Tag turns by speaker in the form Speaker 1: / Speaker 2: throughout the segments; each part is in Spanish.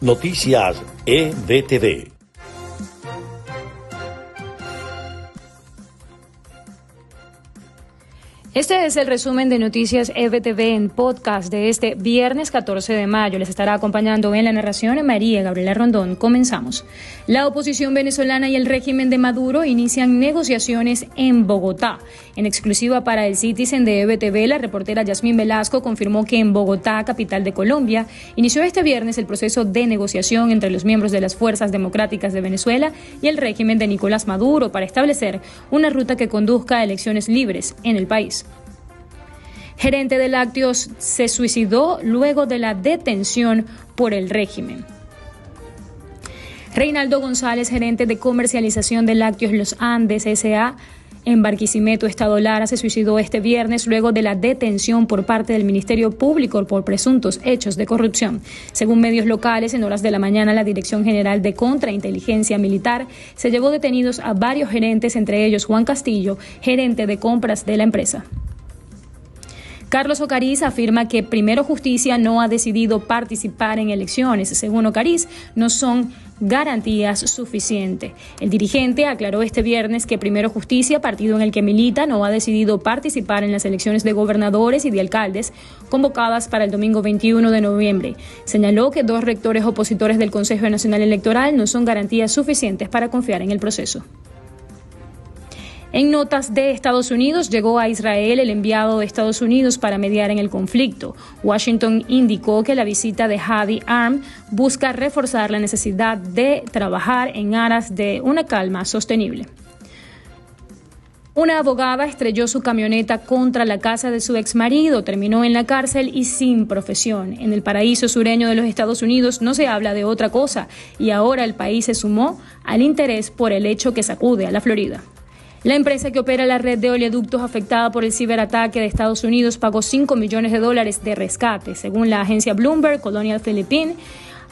Speaker 1: Noticias EBTV.
Speaker 2: Este es el resumen de Noticias EBTV en podcast de este viernes 14 de mayo. Les estará acompañando en la narración María Gabriela Rondón. Comenzamos. La oposición venezolana y el régimen de Maduro inician negociaciones en Bogotá. En exclusiva para el Citizen de EBTV, la reportera Yasmín Velasco confirmó que en Bogotá, capital de Colombia, inició este viernes el proceso de negociación entre los miembros de las Fuerzas Democráticas de Venezuela y el régimen de Nicolás Maduro para establecer una ruta que conduzca a elecciones libres en el país gerente de Lácteos, se suicidó luego de la detención por el régimen. Reinaldo González, gerente de comercialización de Lácteos Los Andes S.A., en Barquisimeto, Estado Lara, se suicidó este viernes luego de la detención por parte del Ministerio Público por presuntos hechos de corrupción. Según medios locales, en horas de la mañana, la Dirección General de Contrainteligencia Militar se llevó detenidos a varios gerentes, entre ellos Juan Castillo, gerente de compras de la empresa. Carlos Ocariz afirma que Primero Justicia no ha decidido participar en elecciones. Según Ocariz, no son garantías suficientes. El dirigente aclaró este viernes que Primero Justicia, partido en el que milita, no ha decidido participar en las elecciones de gobernadores y de alcaldes convocadas para el domingo 21 de noviembre. Señaló que dos rectores opositores del Consejo Nacional Electoral no son garantías suficientes para confiar en el proceso. En notas de Estados Unidos, llegó a Israel el enviado de Estados Unidos para mediar en el conflicto. Washington indicó que la visita de Hadi Arm busca reforzar la necesidad de trabajar en aras de una calma sostenible. Una abogada estrelló su camioneta contra la casa de su exmarido, terminó en la cárcel y sin profesión. En el paraíso sureño de los Estados Unidos no se habla de otra cosa y ahora el país se sumó al interés por el hecho que sacude a la Florida. La empresa que opera la red de oleoductos afectada por el ciberataque de Estados Unidos pagó 5 millones de dólares de rescate, según la agencia Bloomberg Colonial Philippine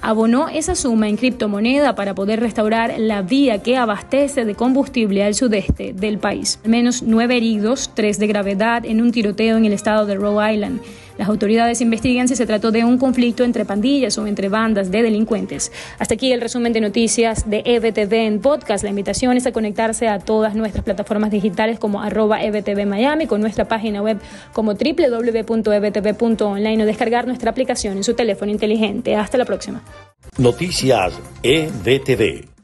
Speaker 2: abonó esa suma en criptomoneda para poder restaurar la vía que abastece de combustible al sudeste del país. Al menos nueve heridos, tres de gravedad en un tiroteo en el estado de Rhode Island. Las autoridades investigan si se trató de un conflicto entre pandillas o entre bandas de delincuentes. Hasta aquí el resumen de noticias de EBTV en podcast. La invitación es a conectarse a todas nuestras plataformas digitales como arroba EBTV Miami, con nuestra página web como www.ebtv.online o descargar nuestra aplicación en su teléfono inteligente. Hasta la próxima.
Speaker 1: Noticias EBTV.